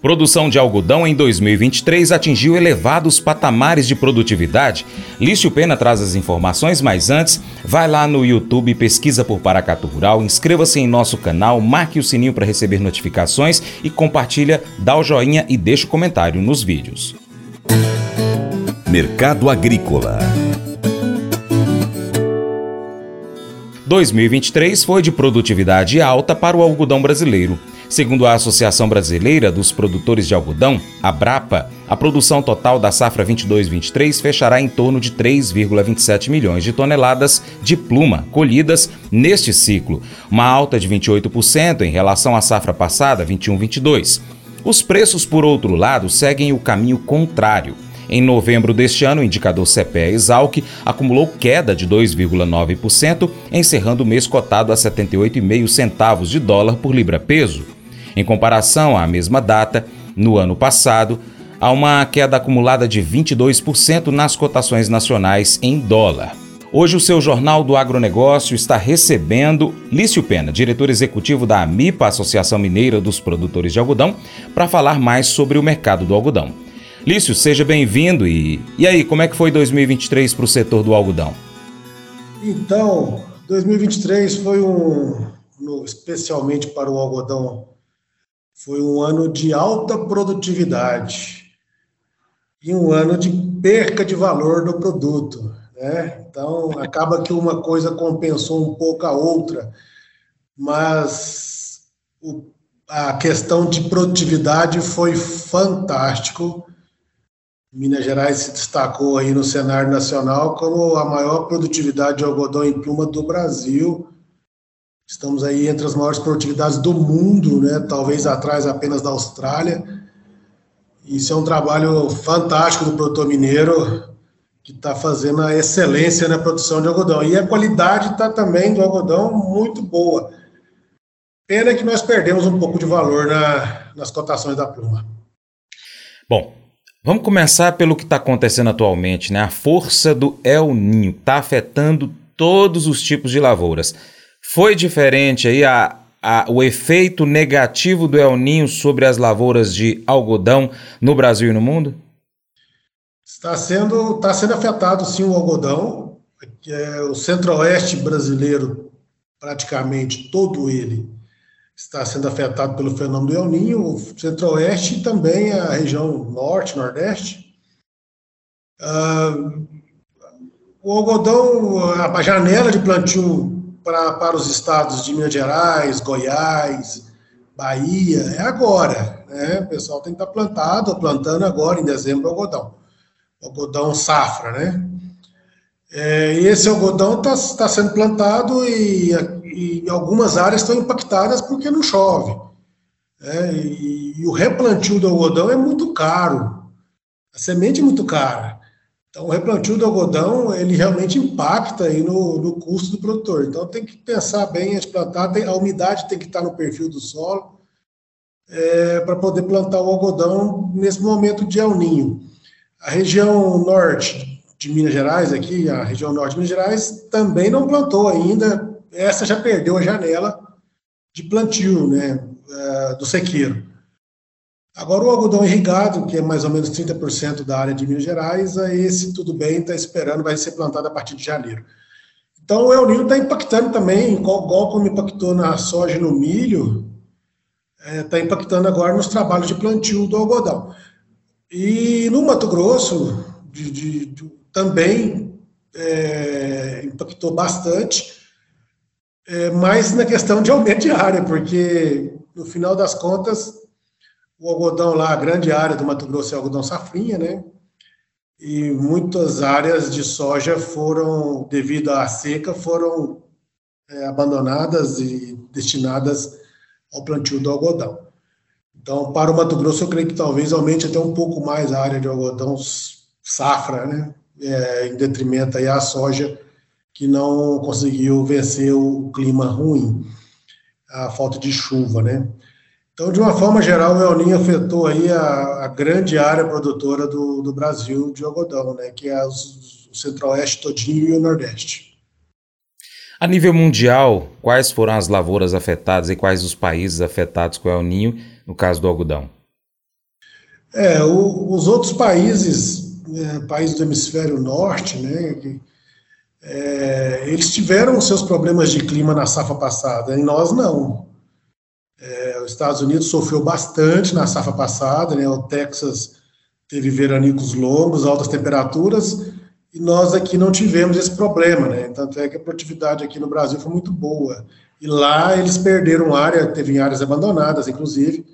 Produção de algodão em 2023 atingiu elevados patamares de produtividade. Lício Pena traz as informações, mas antes, vai lá no YouTube, pesquisa por Paracatu Rural, inscreva-se em nosso canal, marque o sininho para receber notificações e compartilha, dá o joinha e deixa o comentário nos vídeos. Mercado Agrícola 2023 foi de produtividade alta para o algodão brasileiro. Segundo a Associação Brasileira dos Produtores de Algodão, a Brapa, a produção total da safra 22-23 fechará em torno de 3,27 milhões de toneladas de pluma colhidas neste ciclo, uma alta de 28% em relação à safra passada 21-22. Os preços, por outro lado, seguem o caminho contrário. Em novembro deste ano, o indicador CPE-Exalc acumulou queda de 2,9%, encerrando o mês cotado a 78,5 centavos de dólar por libra-peso. Em comparação à mesma data, no ano passado, há uma queda acumulada de 22% nas cotações nacionais em dólar. Hoje, o seu Jornal do Agronegócio está recebendo Lício Pena, diretor executivo da AMIPA, Associação Mineira dos Produtores de Algodão, para falar mais sobre o mercado do algodão. Lício, seja bem-vindo e, e aí, como é que foi 2023 para o setor do algodão? Então, 2023 foi um, especialmente para o algodão, foi um ano de alta produtividade e um ano de perca de valor do produto. Né? Então, acaba que uma coisa compensou um pouco a outra, mas o, a questão de produtividade foi fantástico. Minas Gerais se destacou aí no cenário nacional como a maior produtividade de algodão em pluma do Brasil Estamos aí entre as maiores produtividades do mundo, né? talvez atrás apenas da Austrália. Isso é um trabalho fantástico do produtor mineiro, que está fazendo a excelência na produção de algodão. E a qualidade está também do algodão muito boa. Pena que nós perdemos um pouco de valor na, nas cotações da pluma. Bom, vamos começar pelo que está acontecendo atualmente, né? A força do El Ninho está afetando todos os tipos de lavouras. Foi diferente aí a, a, o efeito negativo do El Ninho sobre as lavouras de algodão no Brasil e no mundo? Está sendo, está sendo afetado sim o algodão. É, o centro-oeste brasileiro, praticamente todo ele, está sendo afetado pelo fenômeno do El Ninho. O centro-oeste e também a região norte, nordeste. Ah, o algodão, a janela de plantio pra, para os estados de Minas Gerais, Goiás, Bahia, é agora. Né? O pessoal tem que estar plantado, ou plantando agora, em dezembro, algodão. Algodão safra, né? É, e esse algodão está tá sendo plantado e, e, algumas áreas estão impactadas porque não chove. Né? E, e, o replantio do algodão é muito caro. A semente é muito cara. Então, o replantio do algodão, ele realmente impacta aí no, no custo do produtor. Então, tem que pensar bem antes plantar, a umidade tem que estar no perfil do solo é, para poder plantar o algodão nesse momento de El Ninho. A região norte de Minas Gerais, aqui, a região norte de Minas Gerais, também não plantou ainda, essa já perdeu a janela de plantio, né, é, do sequeiro. Agora, o algodão irrigado, que é mais ou menos 30% da área de Minas Gerais, esse tudo bem, está esperando, vai ser plantado a partir de janeiro. Então, o El Niño está impactando também, igual, igual, como impactou na soja e no milho, está é, tá impactando agora nos trabalhos de plantio do algodão. E no Mato Grosso, de, de, de, também é, impactou bastante, é, mas na questão de aumento de área, porque no final das contas o algodão lá, a grande área do Mato Grosso é algodão safrinha, né? E muitas áreas de soja foram, devido à seca, foram é, abandonadas e destinadas ao plantio do algodão. Então, para o Mato Grosso, eu creio que talvez aumente até um pouco mais a área de algodão safra, né? É, em detrimento aí à soja, que não conseguiu vencer o clima ruim, a falta de chuva, né? Então, de uma forma geral, o El Ninho afetou aí a, a grande área produtora do, do, Brasil de algodão, né, que é o centro-oeste todinho e o nordeste. A nível mundial, quais foram as lavouras afetadas e quais os países afetados com o El Ninho, no caso do algodão? É, o, os outros países, é, países do hemisfério norte, né, que, é, eles tiveram seus problemas de clima na safra passada, e nós não. É, os Estados Unidos sofreu bastante na safra passada, né, o Texas teve veranicos longos, altas temperaturas, e nós aqui não tivemos esse problema, né? Tanto é que a produtividade aqui no Brasil foi muito boa. E lá eles perderam área, teve áreas abandonadas, inclusive.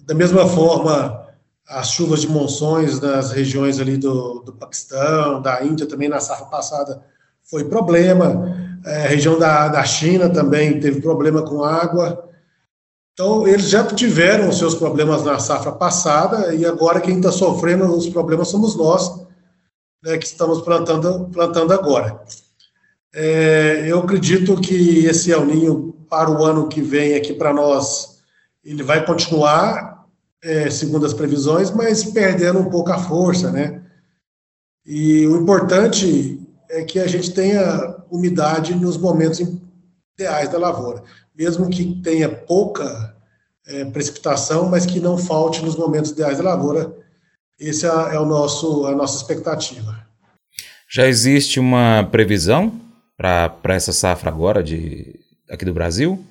Da mesma forma, as chuvas de monções nas regiões ali do, do Paquistão, da Índia, também na safra passada foi problema. É, a região da, da China também teve problema com água. Então, eles já tiveram os seus problemas na safra passada e agora quem está sofrendo os problemas somos nós, né, que estamos plantando, plantando agora. É, eu acredito que esse El Ninho, para o ano que vem aqui para nós, ele vai continuar, é, segundo as previsões, mas perdendo um pouco a força, né? E o importante é que a gente tenha umidade nos momentos ideais da lavoura, mesmo que tenha pouca é, precipitação, mas que não falte nos momentos ideais da lavoura, essa é, é o nosso, a nossa expectativa. Já existe uma previsão para essa safra agora de, aqui do Brasil?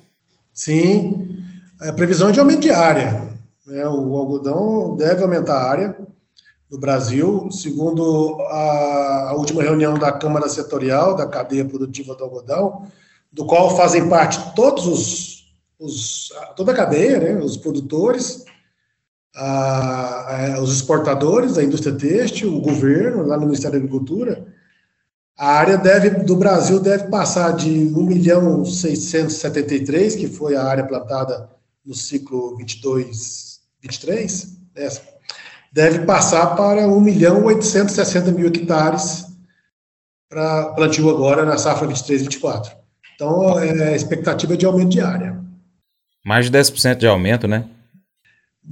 Sim, a previsão é de aumento de área. Né? O algodão deve aumentar a área no Brasil, segundo a, a, última reunião da Câmara Setorial da cadeia produtiva do algodão, do qual fazem parte todos os, os toda a cadeia, né? os produtores, a, a, os exportadores, a indústria têxtil, o governo, lá no Ministério da Agricultura, a área deve, do Brasil deve passar de 1 milhão 673, que foi a área plantada no ciclo 22, 23, né? deve passar para 1 milhão 860 mil hectares para plantio agora na safra 23, 24. Então, é a expectativa de aumento de área. Mais de 10% de aumento, né?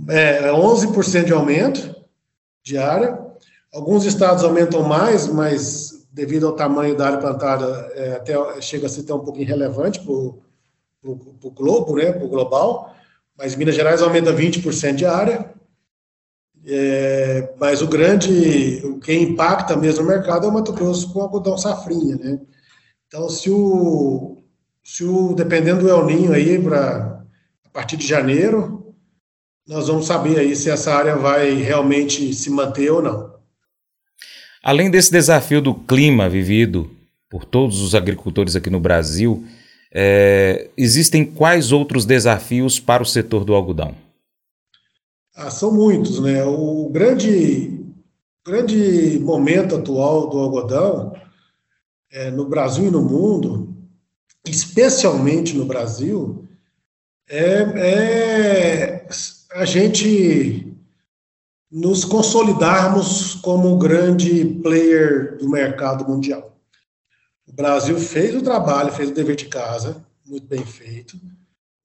É, 11% de aumento de área. Alguns estados aumentam mais, mas devido ao tamanho da área plantada, é, até chega a ser até um pouco irrelevante para o globo, né, para o global. Mas Minas Gerais aumenta 20% de área. É, mas o grande, o que impacta mesmo o mercado é o Mato Grosso com algodão safrinha, né? Então, se o, se o dependendo do El Ninho aí para a partir de janeiro, nós vamos saber aí se essa área vai realmente se manter ou não. Além desse desafio do clima vivido por todos os agricultores aqui no Brasil, é, existem quais outros desafios para o setor do algodão? Ah, são muitos, né? O grande, grande momento atual do algodão é, no Brasil e no mundo, especialmente no Brasil, é, é a gente nos consolidarmos como grande player do mercado mundial. O Brasil fez o trabalho, fez o dever de casa, muito bem feito.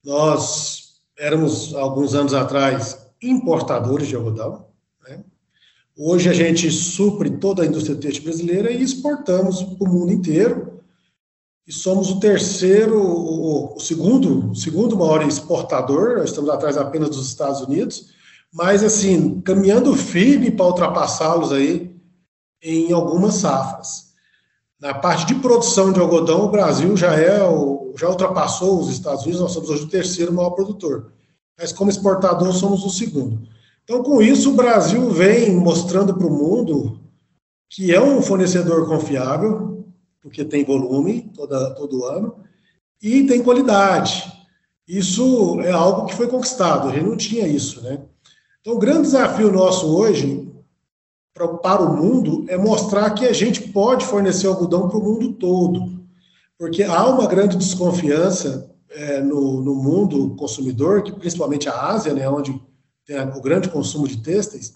Nós éramos, alguns anos atrás, importadores de algodão. Né? Hoje a gente supre toda a indústria têxtil brasileira e exportamos para o mundo inteiro e somos o terceiro, o, o segundo, segundo maior exportador, nós estamos atrás apenas dos Estados Unidos, mas assim, caminhando firme para ultrapassá-los aí em algumas safras. Na parte de produção de algodão, o Brasil já é o, já ultrapassou os Estados Unidos, nós somos hoje o terceiro maior produtor. Mas como exportador somos o segundo. Então, com isso, o Brasil vem mostrando para o mundo que é um fornecedor confiável, porque tem volume toda, todo ano, e tem qualidade. Isso é algo que foi conquistado, a gente não tinha isso, né? Então, o grande desafio nosso hoje para, para o mundo é mostrar que a gente pode fornecer algodão para o mundo todo, porque há uma grande desconfiança é, no, no mundo consumidor, que principalmente a Ásia, né, onde tem o grande consumo de têxteis,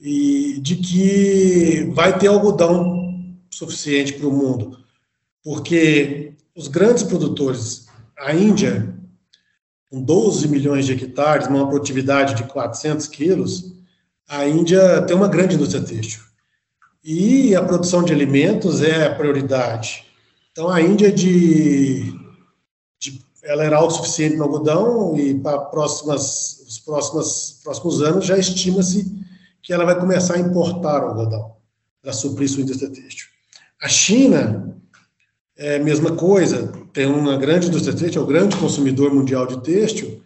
e de que vai ter algodão suficiente para o mundo, porque os grandes produtores, a Índia, com 12 milhões de hectares, uma produtividade de 400 quilos, a Índia tem uma grande indústria têxtil. E a produção de alimentos é a prioridade. Então, a Índia, de, de ela era autossuficiente no algodão e para próximas, os próximos, próximos anos já estima-se que ela vai começar a importar o algodão para suprir sua indústria têxtil. A China é a mesma coisa, tem uma grande indústria têxtil, é o grande consumidor mundial de têxtil,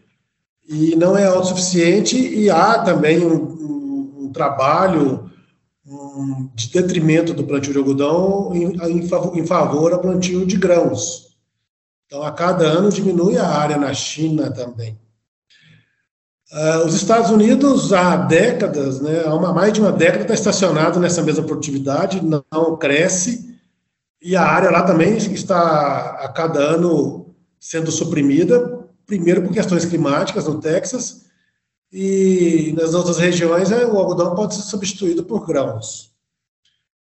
e não é autossuficiente, e há também um, um, um trabalho um, de detrimento do plantio de algodão em, em, favor, em favor ao plantio de grãos. Então, a cada ano diminui a área na China também. Uh, os Estados Unidos, há décadas, né, há uma, mais de uma década, está estacionado nessa mesma produtividade, não, não cresce, e a área lá também está a cada ano sendo suprimida, primeiro por questões climáticas no Texas, e nas outras regiões é, o algodão pode ser substituído por grãos.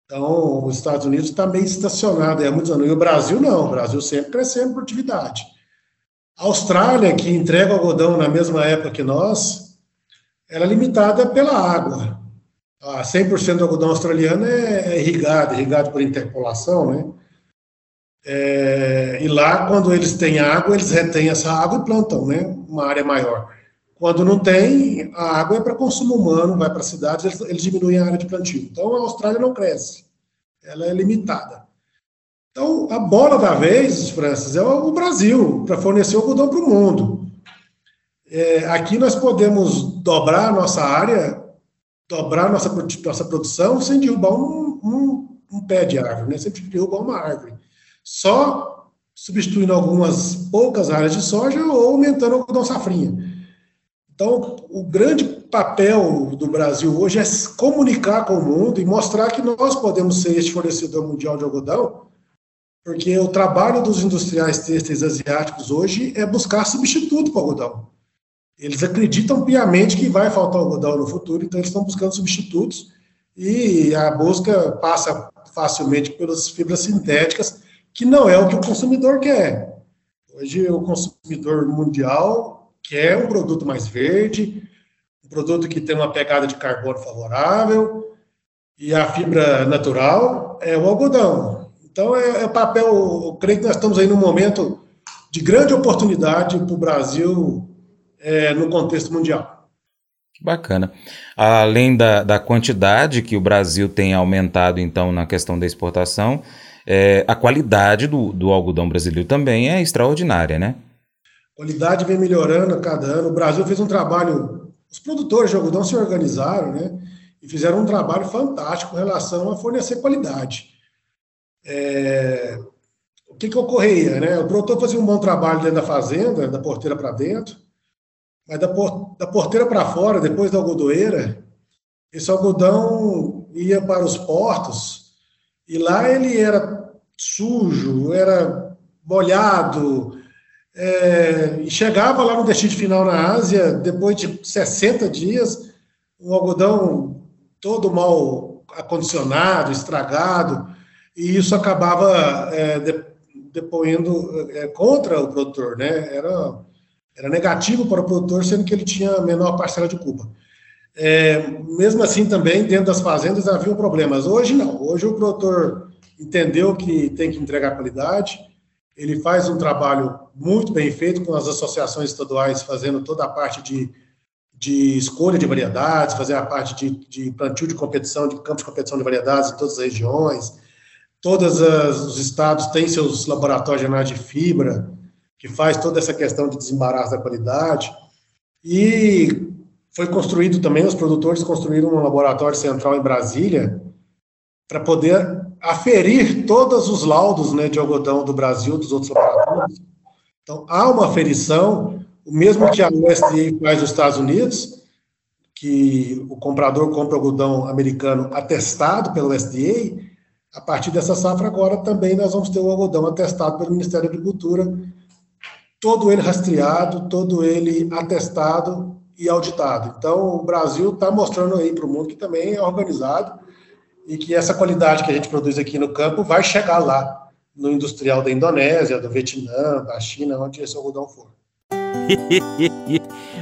Então, os Estados Unidos está meio estacionado há muitos anos. E o Brasil não, o Brasil sempre crescendo produtividade. A Austrália, que entrega algodão na mesma época que nós, ela é limitada pela água. Ah, 100% do algodão australiano é, é irrigado, irrigado por interpolação, né? É, e lá, quando eles têm água, eles retêm essa água e plantam, né? Uma área maior. Quando não tem, a água é para consumo humano, vai para cidades, eles, eles, diminuem a área de plantio. Então, a Austrália não cresce, ela é limitada. Então, a bola da vez, Francis, é o Brasil, para fornecer algodão para o mundo. É, aqui nós podemos dobrar a nossa área, dobrar a nossa, nossa produção sem derrubar um, um, um pé de árvore, né? sempre derrubar uma árvore. Só substituindo algumas poucas áreas de soja ou aumentando o algodão safrinha. Então, o grande papel do Brasil hoje é comunicar com o mundo e mostrar que nós podemos ser este fornecedor mundial de algodão, porque o trabalho dos industriais têxteis asiáticos hoje é buscar substituto para o algodão. Eles acreditam piamente que vai faltar algodão no futuro, então eles estão buscando substitutos e a busca passa facilmente pelas fibras sintéticas, que não é o que o consumidor quer. Hoje o consumidor mundial quer um produto mais verde, um produto que tem uma pegada de carbono favorável, e a fibra natural é o algodão. Então, é, é papel, eu creio que nós estamos aí num momento de grande oportunidade para o Brasil é, no contexto mundial. Que bacana. Além da, da quantidade que o Brasil tem aumentado, então, na questão da exportação, é, a qualidade do, do algodão brasileiro também é extraordinária, né? qualidade vem melhorando a cada ano. O Brasil fez um trabalho, os produtores de algodão se organizaram, né? E fizeram um trabalho fantástico com relação a fornecer qualidade. É, o que, que ocorria, né? O produtor fazia um bom trabalho dentro da fazenda, da porteira para dentro, mas da, por, da porteira para fora, depois da algodoeira, esse algodão ia para os portos e lá ele era sujo, era molhado, é, e chegava lá no destino final na Ásia, depois de 60 dias, um algodão todo mal acondicionado, estragado, e isso acabava é, de, depoendo é, contra o produtor, né? Era, era negativo para o produtor, sendo que ele tinha menor parcela de culpa. É, mesmo assim, também, dentro das fazendas havia problemas. Hoje, não. Hoje o produtor entendeu que tem que entregar qualidade, ele faz um trabalho muito bem feito com as associações estaduais fazendo toda a parte de, de escolha de variedades, fazer a parte de, de plantio de competição, de campos de competição de variedades em todas as regiões. Todos os estados têm seus laboratórios análise de fibra, que faz toda essa questão de desembaraço da qualidade. E foi construído também, os produtores construíram um laboratório central em Brasília, para poder aferir todos os laudos né, de algodão do Brasil, dos outros laboratórios. Então, há uma aferição, o mesmo que a USDA faz nos Estados Unidos, que o comprador compra algodão americano atestado pelo USDA, a partir dessa safra agora também nós vamos ter o algodão atestado pelo Ministério da Agricultura, todo ele rastreado, todo ele atestado e auditado. Então, o Brasil está mostrando aí para o mundo que também é organizado, e que essa qualidade que a gente produz aqui no campo vai chegar lá, no industrial da Indonésia, do Vietnã, da China, onde esse algodão for.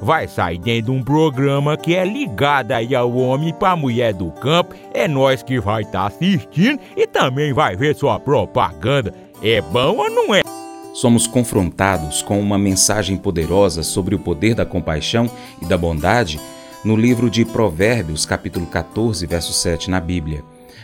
vai sair dentro de um programa que é ligado aí ao homem para mulher do campo. É nós que vai estar tá assistindo e também vai ver sua propaganda. É bom ou não é? somos confrontados com uma mensagem poderosa sobre o poder da compaixão e da bondade no livro de Provérbios, capítulo 14, verso 7 na Bíblia.